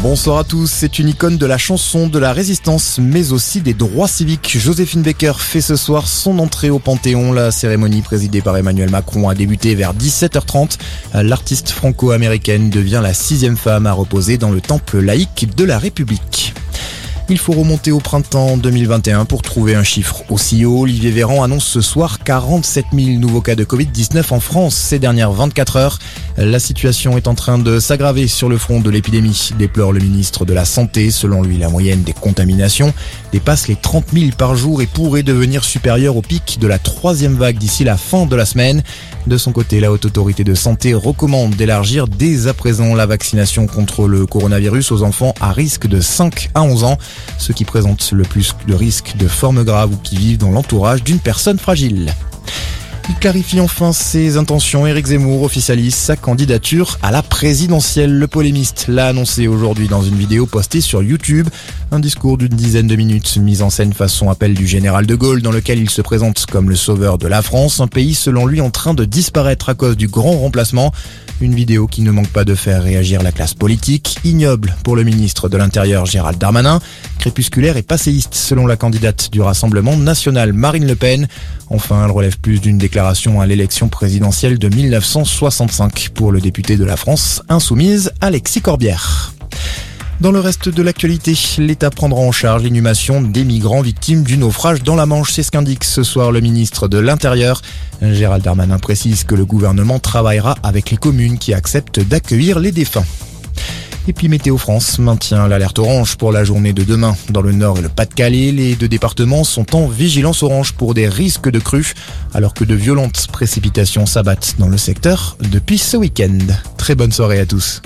Bonsoir à tous, c'est une icône de la chanson, de la résistance, mais aussi des droits civiques. Joséphine Baker fait ce soir son entrée au Panthéon. La cérémonie présidée par Emmanuel Macron a débuté vers 17h30. L'artiste franco-américaine devient la sixième femme à reposer dans le temple laïque de la République. Il faut remonter au printemps 2021 pour trouver un chiffre aussi haut. Olivier Véran annonce ce soir 47 000 nouveaux cas de Covid-19 en France ces dernières 24 heures. La situation est en train de s'aggraver sur le front de l'épidémie, déplore le ministre de la Santé. Selon lui, la moyenne des contaminations dépasse les 30 000 par jour et pourrait devenir supérieure au pic de la troisième vague d'ici la fin de la semaine. De son côté, la Haute Autorité de Santé recommande d'élargir dès à présent la vaccination contre le coronavirus aux enfants à risque de 5 à 11 ans ceux qui présentent le plus de risques de formes graves ou qui vivent dans l'entourage d'une personne fragile. Il clarifie enfin ses intentions. Éric Zemmour officialise sa candidature à la présidentielle. Le polémiste l'a annoncé aujourd'hui dans une vidéo postée sur YouTube. Un discours d'une dizaine de minutes mis en scène façon appel du général de Gaulle dans lequel il se présente comme le sauveur de la France, un pays selon lui en train de disparaître à cause du grand remplacement. Une vidéo qui ne manque pas de faire réagir la classe politique, ignoble pour le ministre de l'Intérieur Gérald Darmanin, crépusculaire et passéiste selon la candidate du Rassemblement national Marine Le Pen. Enfin, elle relève plus d'une déclaration à l'élection présidentielle de 1965 pour le député de la France insoumise Alexis Corbière. Dans le reste de l'actualité, l'État prendra en charge l'inhumation des migrants victimes du naufrage dans la Manche. C'est ce qu'indique ce soir le ministre de l'Intérieur. Gérald Darmanin précise que le gouvernement travaillera avec les communes qui acceptent d'accueillir les défunts. Et puis France maintient l'alerte orange pour la journée de demain. Dans le nord et le Pas-de-Calais, les deux départements sont en vigilance orange pour des risques de crues, alors que de violentes précipitations s'abattent dans le secteur depuis ce week-end. Très bonne soirée à tous.